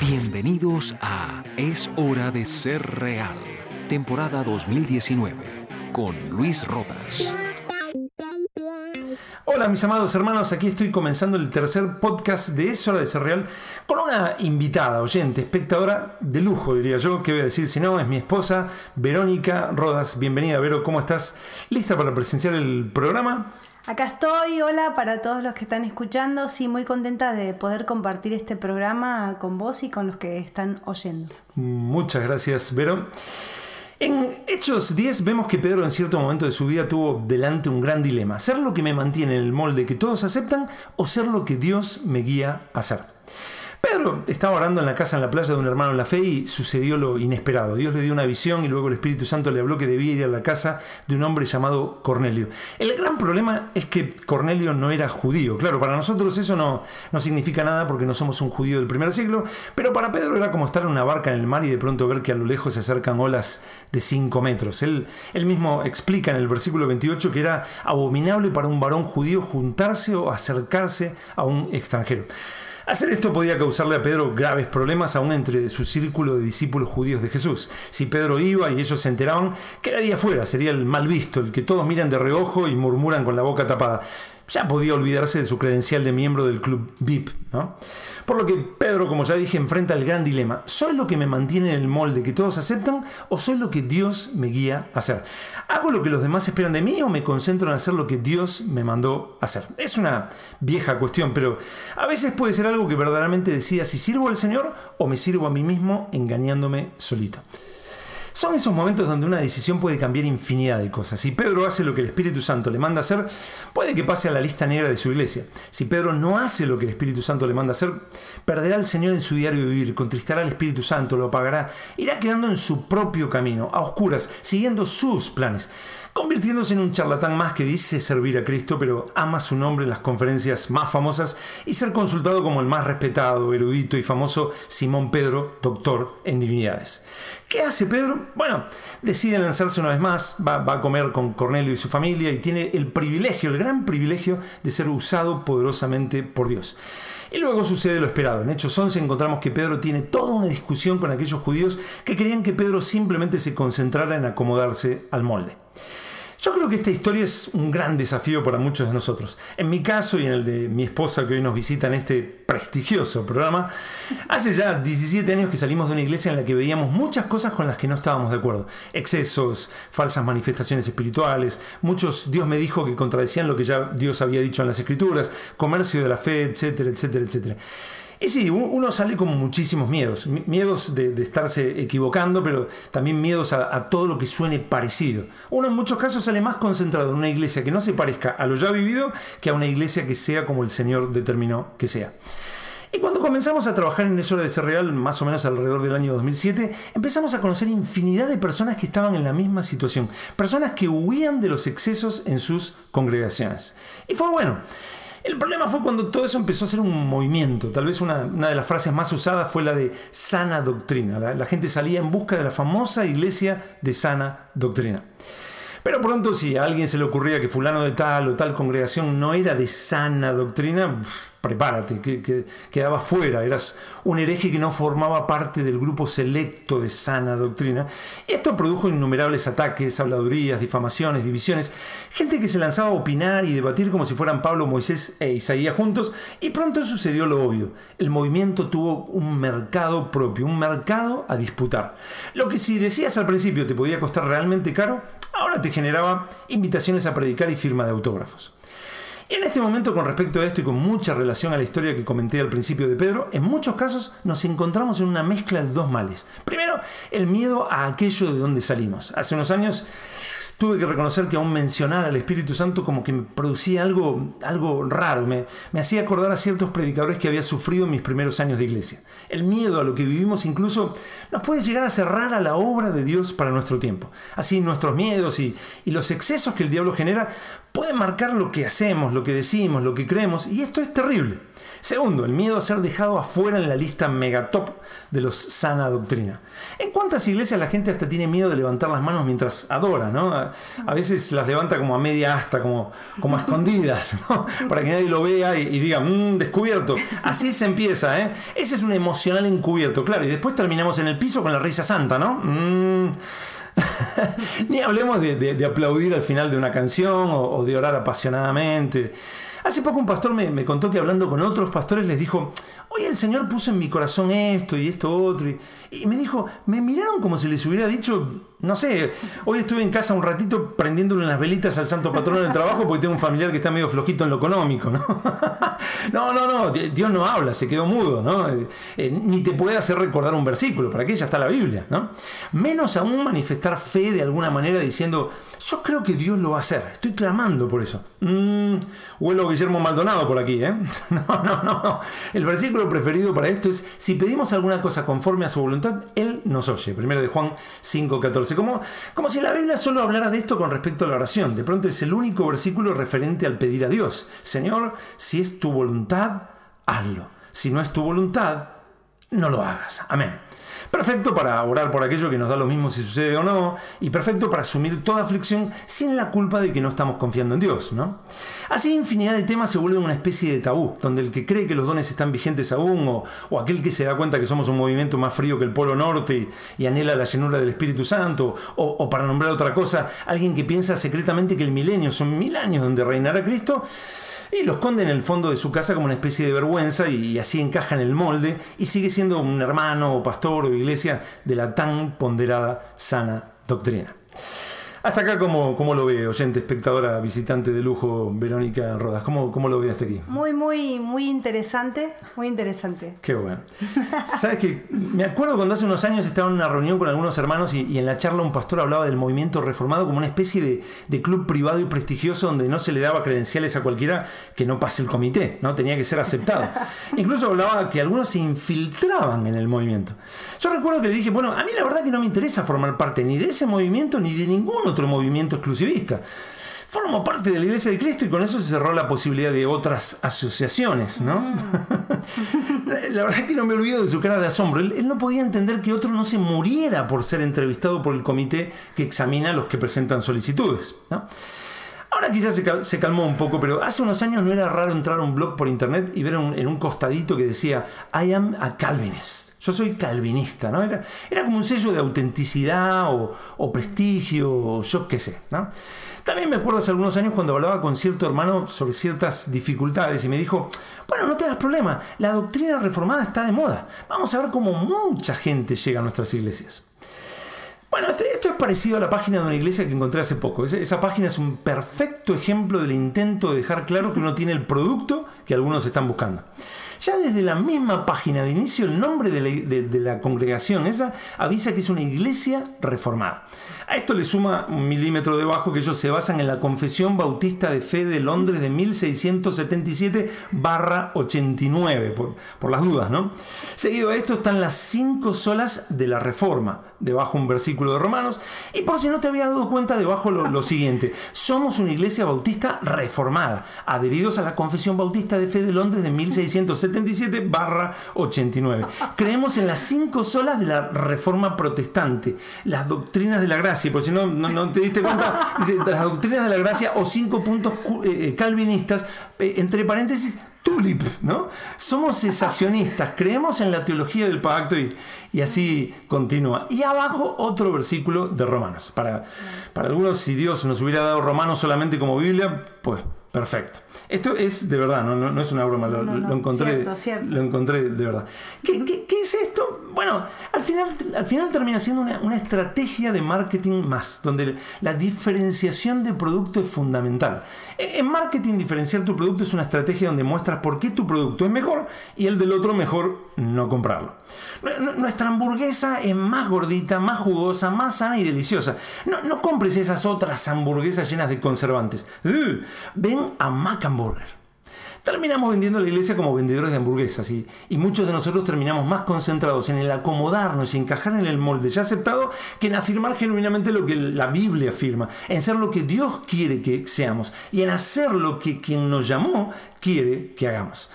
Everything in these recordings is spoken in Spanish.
Bienvenidos a Es hora de ser real, temporada 2019, con Luis Rodas. Hola mis amados hermanos, aquí estoy comenzando el tercer podcast de Es hora de ser real con una invitada, oyente, espectadora de lujo, diría yo. ¿Qué voy a decir si no? Es mi esposa, Verónica Rodas. Bienvenida, Vero, ¿cómo estás? ¿Lista para presenciar el programa? Acá estoy, hola para todos los que están escuchando. Sí, muy contenta de poder compartir este programa con vos y con los que están oyendo. Muchas gracias, Vero. En Hechos 10 vemos que Pedro en cierto momento de su vida tuvo delante un gran dilema, ser lo que me mantiene en el molde que todos aceptan o ser lo que Dios me guía a ser. Pedro estaba orando en la casa en la playa de un hermano en la fe y sucedió lo inesperado. Dios le dio una visión y luego el Espíritu Santo le habló que debía ir a la casa de un hombre llamado Cornelio. El gran problema es que Cornelio no era judío. Claro, para nosotros eso no, no significa nada porque no somos un judío del primer siglo, pero para Pedro era como estar en una barca en el mar y de pronto ver que a lo lejos se acercan olas de 5 metros. Él, él mismo explica en el versículo 28 que era abominable para un varón judío juntarse o acercarse a un extranjero. Hacer esto podía causarle a Pedro graves problemas aún entre su círculo de discípulos judíos de Jesús. Si Pedro iba y ellos se enteraban, quedaría fuera, sería el mal visto, el que todos miran de reojo y murmuran con la boca tapada ya podía olvidarse de su credencial de miembro del club VIP. ¿no? Por lo que Pedro, como ya dije, enfrenta el gran dilema. ¿Soy lo que me mantiene en el molde que todos aceptan o soy lo que Dios me guía a hacer? ¿Hago lo que los demás esperan de mí o me concentro en hacer lo que Dios me mandó hacer? Es una vieja cuestión, pero a veces puede ser algo que verdaderamente decida si sirvo al Señor o me sirvo a mí mismo engañándome solito. Son esos momentos donde una decisión puede cambiar infinidad de cosas. Si Pedro hace lo que el Espíritu Santo le manda hacer, puede que pase a la lista negra de su iglesia. Si Pedro no hace lo que el Espíritu Santo le manda hacer, perderá al Señor en su diario vivir, contristará al Espíritu Santo, lo apagará, irá quedando en su propio camino, a oscuras, siguiendo sus planes convirtiéndose en un charlatán más que dice servir a Cristo, pero ama su nombre en las conferencias más famosas y ser consultado como el más respetado, erudito y famoso Simón Pedro, doctor en divinidades. ¿Qué hace Pedro? Bueno, decide lanzarse una vez más, va, a comer con Cornelio y su familia y tiene el privilegio, el gran privilegio de ser usado poderosamente por Dios. Y luego sucede lo esperado. En Hechos 11 encontramos que Pedro tiene toda una discusión con aquellos judíos que creían que Pedro simplemente se concentrara en acomodarse al molde. Yo creo que esta historia es un gran desafío para muchos de nosotros. En mi caso y en el de mi esposa que hoy nos visita en este prestigioso programa, hace ya 17 años que salimos de una iglesia en la que veíamos muchas cosas con las que no estábamos de acuerdo. Excesos, falsas manifestaciones espirituales, muchos Dios me dijo que contradecían lo que ya Dios había dicho en las escrituras, comercio de la fe, etcétera, etcétera, etcétera. Y sí, uno sale con muchísimos miedos. Miedos de, estarse equivocando, pero también miedos a, todo lo que suene parecido. Uno en muchos casos sale más concentrado en una iglesia que no se parezca a lo ya vivido que a una iglesia que sea como el Señor determinó que sea. Y cuando comenzamos a trabajar en eso de ser real, más o menos alrededor del año 2007, empezamos a conocer infinidad de personas que estaban en la misma situación. Personas que huían de los excesos en sus congregaciones. Y fue bueno. El problema fue cuando todo eso empezó a ser un movimiento. Tal vez una, de las frases más usadas fue la de sana doctrina. La, la gente salía en busca de la famosa iglesia de sana doctrina. Pero pronto si a alguien se le ocurría que fulano de tal o tal congregación no era de sana doctrina, prepárate, que, quedaba fuera, eras un hereje que no formaba parte del grupo selecto de sana doctrina. Esto produjo innumerables ataques, habladurías, difamaciones, divisiones, gente que se lanzaba a opinar y debatir como si fueran Pablo, Moisés e Isaías juntos, y pronto sucedió lo obvio. El movimiento tuvo un mercado propio, un mercado a disputar. Lo que si decías al principio te podía costar realmente caro, ahora te generaba invitaciones a predicar y firma de autógrafos. En este momento, con respecto a esto y con mucha relación a la historia que comenté al principio de Pedro, en muchos casos nos encontramos en una mezcla de dos males. Primero, el miedo a aquello de donde salimos. Hace unos años tuve que reconocer que aún mencionar al Espíritu Santo como que me producía algo, algo raro, me, me hacía acordar a ciertos predicadores que había sufrido en mis primeros años de iglesia. El miedo a lo que vivimos incluso nos puede llegar a cerrar a la obra de Dios para nuestro tiempo. Así nuestros miedos y, y los excesos que el diablo genera pueden marcar lo que hacemos, lo que decimos, lo que creemos, y esto es terrible. Segundo, el miedo a ser dejado afuera en la lista megatop de los sana doctrina. ¿En cuántas iglesias la gente hasta tiene miedo de levantar las manos mientras adora? ¿no? A veces las levanta como a media asta, como, como a escondidas. Para que nadie lo vea y, diga, mmm, descubierto. Así se empieza, ¿eh? Ese es un emocional encubierto, claro. Y después terminamos en el piso con la risa santa, ¿no? Mm. Ni hablemos de, aplaudir al final de una canción o, de orar apasionadamente. Hace poco un pastor me, contó que hablando con otros pastores les dijo, oye, el Señor puso en mi corazón esto y esto otro. Y, me dijo, me miraron como si les hubiera dicho, no sé, hoy estuve en casa un ratito prendiéndole unas velitas al santo patrón del trabajo porque tengo un familiar que está medio flojito en lo económico, ¿no? no, no, no, Dios no habla, se quedó mudo, ¿no? Eh, ni te puede hacer recordar un versículo, para que ya está la Biblia, ¿no? Menos aún manifestar fe de alguna manera diciendo, yo creo que Dios lo va a hacer, estoy clamando por eso. Mm, huelo Guillermo Maldonado por aquí, ¿eh? no, no, no. El versículo preferido para esto es, si pedimos alguna cosa conforme a su voluntad, él nos oye. Primero de Juan 5.14. Como, como si la Biblia solo hablara de esto con respecto a la oración. De pronto es el único versículo referente al pedir a Dios. Señor, si es tu voluntad, hazlo. Si no es tu voluntad, no lo hagas. Amén. Perfecto para orar por aquello que nos da lo mismo si sucede o no, y perfecto para asumir toda aflicción sin la culpa de que no estamos confiando en Dios. ¿no? Así infinidad de temas se vuelven una especie de tabú, donde el que cree que los dones están vigentes aún, o, aquel que se da cuenta que somos un movimiento más frío que el Polo Norte y, anhela la llenura del Espíritu Santo, o, o para nombrar otra cosa, alguien que piensa secretamente que el milenio son mil años donde reinará Cristo, y lo esconde en el fondo de su casa como una especie de vergüenza y, así encaja en el molde y sigue siendo un hermano o pastor o iglesia de la tan ponderada sana doctrina. Hasta acá, ¿cómo, cómo lo ve, oyente, espectadora, visitante de lujo, Verónica Rodas? ¿Cómo, ¿Cómo lo ve hasta aquí? Muy, muy, muy interesante, muy interesante. Qué bueno. Sabes que me acuerdo cuando hace unos años estaba en una reunión con algunos hermanos y, en la charla un pastor hablaba del movimiento reformado como una especie de, de, club privado y prestigioso donde no se le daba credenciales a cualquiera que no pase el comité, ¿no? Tenía que ser aceptado. Incluso hablaba que algunos se infiltraban en el movimiento. Yo recuerdo que le dije, bueno, a mí la verdad que no me interesa formar parte ni de ese movimiento ni de ningún otro movimiento exclusivista. Formo parte de la Iglesia de Cristo y con eso se cerró la posibilidad de otras asociaciones, ¿no? Mm. la verdad es que no me olvido de su cara de asombro. Él, no podía entender que otro no se muriera por ser entrevistado por el comité que examina a los que presentan solicitudes, Ahora quizás se, calmó un poco, pero hace unos años no era raro entrar a un blog por internet y ver en un costadito que decía I am a Calvinist. Yo soy calvinista, ¿no? Era, como un sello de autenticidad o, prestigio, o yo qué sé. También me acuerdo hace algunos años cuando hablaba con cierto hermano sobre ciertas dificultades y me dijo, bueno, no te das problema, la doctrina reformada está de moda. Vamos a ver cómo mucha gente llega a nuestras iglesias. Bueno, este, esto es parecido a la página de una iglesia que encontré hace poco. Esa página es un perfecto ejemplo del intento de dejar claro que uno tiene el producto que algunos están buscando. Ya desde la misma página de inicio, el nombre de la, congregación esa avisa que es una iglesia reformada. A esto le suma un milímetro debajo que ellos se basan en la Confesión Bautista de Fe de Londres de 1677 barra 89, por, por las dudas, ¿no? Seguido a esto están las cinco solas de la Reforma, debajo un versículo de Romanos, y por si no te había dado cuenta, debajo lo, lo siguiente, somos una iglesia bautista reformada, adheridos a la Confesión Bautista de Fe de Londres de 1677 77 89. Creemos en las cinco solas de la reforma protestante, las doctrinas de la gracia, por si no, no, te diste cuenta, las doctrinas de la gracia o cinco puntos eh, calvinistas, eh, entre paréntesis, tulip, ¿no? Somos cesacionistas, creemos en la teología del pacto y, y, así continúa. Y abajo otro versículo de Romanos. Para, para algunos, si Dios nos hubiera dado Romanos solamente como Biblia, pues perfecto. Esto es de verdad, no, no, es una broma, lo, encontré, lo encontré de verdad. ¿Qué, qué, es esto? Bueno, al final, al final termina siendo una, una, estrategia de marketing más, donde la diferenciación de producto es fundamental. En marketing, diferenciar tu producto es una estrategia donde muestras por qué tu producto es mejor y el del otro mejor no comprarlo. Nuestra hamburguesa es más gordita, más jugosa, más sana y deliciosa. No, no compres esas otras hamburguesas llenas de conservantes. ven a Mac Hamburger. Terminamos vendiendo la iglesia como vendedores de hamburguesas y, y, muchos de nosotros terminamos más concentrados en el acomodarnos y encajar en el molde ya aceptado que en afirmar genuinamente lo que la Biblia afirma, en ser lo que Dios quiere que seamos y en hacer lo que quien nos llamó quiere que hagamos.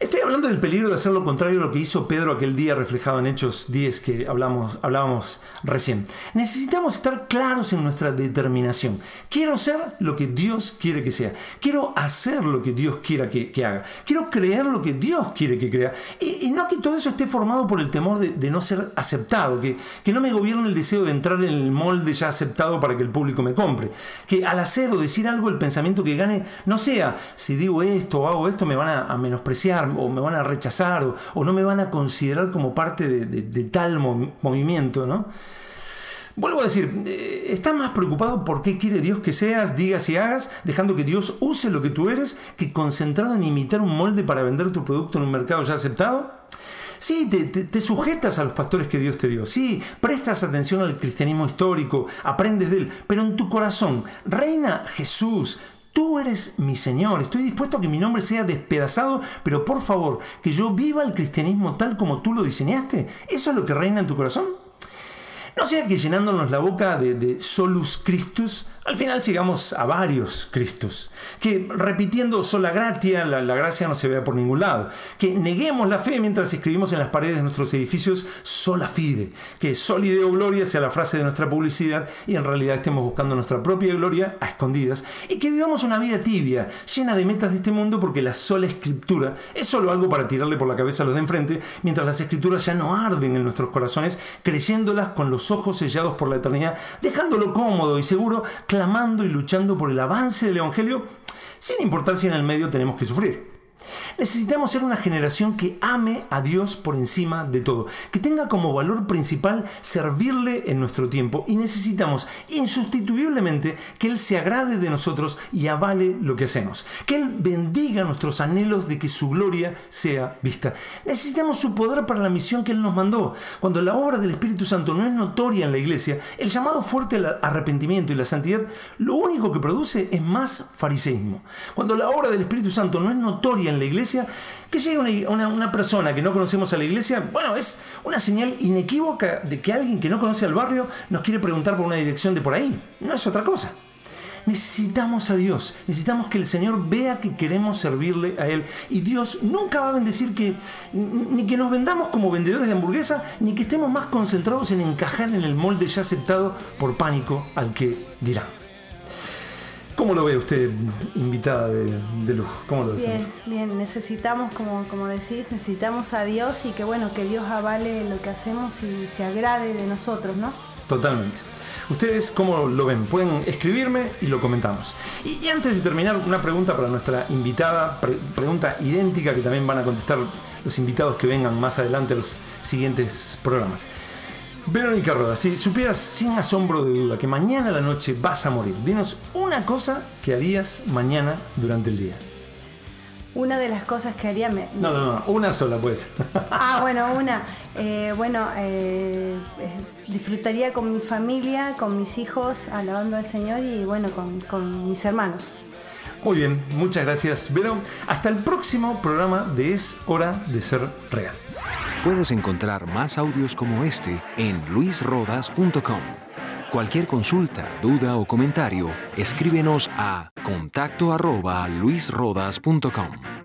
Estoy hablando del peligro de hacer lo contrario a lo que hizo Pedro aquel día reflejado en Hechos 10 que hablamos, hablábamos recién. Necesitamos estar claros en nuestra determinación. Quiero ser lo que Dios quiere que sea. Quiero hacer lo que Dios quiera que, haga. Quiero creer lo que Dios quiere que crea. Y, no que todo eso esté formado por el temor de, no ser aceptado. Que, que no me gobierne el deseo de entrar en el molde ya aceptado para que el público me compre. Que al hacer o decir algo el pensamiento que gane no sea si digo esto o hago esto me van a menospreciar o me van a rechazar o, no me van a considerar como parte de, tal movimiento, ¿no? Vuelvo a decir, eh, ¿estás más preocupado por qué quiere Dios que seas, digas y hagas, dejando que Dios use lo que tú eres, que concentrado en imitar un molde para vender tu producto en un mercado ya aceptado? Sí, te, te, sujetas a los pastores que Dios te dio. Sí, prestas atención al cristianismo histórico, aprendes de él. Pero en tu corazón reina Jesús, Tú eres mi Señor, estoy dispuesto a que mi nombre sea despedazado, pero por favor, que yo viva el cristianismo tal como tú lo diseñaste. ¿Eso es lo que reina en tu corazón? No sea que llenándonos la boca de, solus Christus al final sigamos a varios Cristos, que repitiendo sola gratia, la, gracia no se vea por ningún lado, que neguemos la fe mientras escribimos en las paredes de nuestros edificios sola fide, que solideo gloria sea la frase de nuestra publicidad y en realidad estemos buscando nuestra propia gloria a escondidas, y que vivamos una vida tibia, llena de metas de este mundo porque la sola escritura es solo algo para tirarle por la cabeza a los de enfrente, mientras las escrituras ya no arden en nuestros corazones, creyéndolas con los ojos sellados por la eternidad, dejándolo cómodo y seguro, clamando y luchando por el avance del Evangelio, sin importar si en el medio tenemos que sufrir. Necesitamos ser una generación que ame a Dios por encima de todo, que tenga como valor principal servirle en nuestro tiempo y necesitamos insustituiblemente que Él se agrade de nosotros y avale lo que hacemos, que Él bendiga nuestros anhelos de que su gloria sea vista. Necesitamos su poder para la misión que Él nos mandó. Cuando la obra del Espíritu Santo no es notoria en la iglesia, el llamado fuerte al arrepentimiento y la santidad lo único que produce es más fariseísmo. Cuando la obra del Espíritu Santo no es notoria en la iglesia, que llegue una, persona que no conocemos a la iglesia, bueno, es una señal inequívoca de que alguien que no conoce al barrio nos quiere preguntar por una dirección de por ahí. No es otra cosa. Necesitamos a Dios, necesitamos que el Señor vea que queremos servirle a Él. Y Dios nunca va a bendecir que ni que nos vendamos como vendedores de hamburguesa, ni que estemos más concentrados en encajar en el molde ya aceptado por pánico al que dirá. ¿Cómo lo ve usted, invitada de, de lujo? ¿Cómo lo Bien, bien, necesitamos, como, como decís, necesitamos a Dios y que bueno, que Dios avale lo que hacemos y se agrade de nosotros, ¿no? Totalmente. ¿Ustedes cómo lo ven? Pueden escribirme y lo comentamos. Y, antes de terminar, una pregunta para nuestra invitada, pregunta idéntica que también van a contestar los invitados que vengan más adelante a los siguientes programas. Verónica Roda, si supieras sin asombro de duda que mañana a la noche vas a morir, dinos una cosa que harías mañana durante el día. Una de las cosas que haría... Me... No, no, no, una sola pues. ah, bueno, una. Eh, bueno, eh, eh, disfrutaría con mi familia, con mis hijos, alabando al Señor y bueno, con, con mis hermanos. Muy bien, muchas gracias, Vero. Hasta el próximo programa de Es Hora de Ser Real. Puedes encontrar más audios como este en luisrodas.com. Cualquier consulta, duda o comentario, escríbenos a contacto arroba luisrodas.com.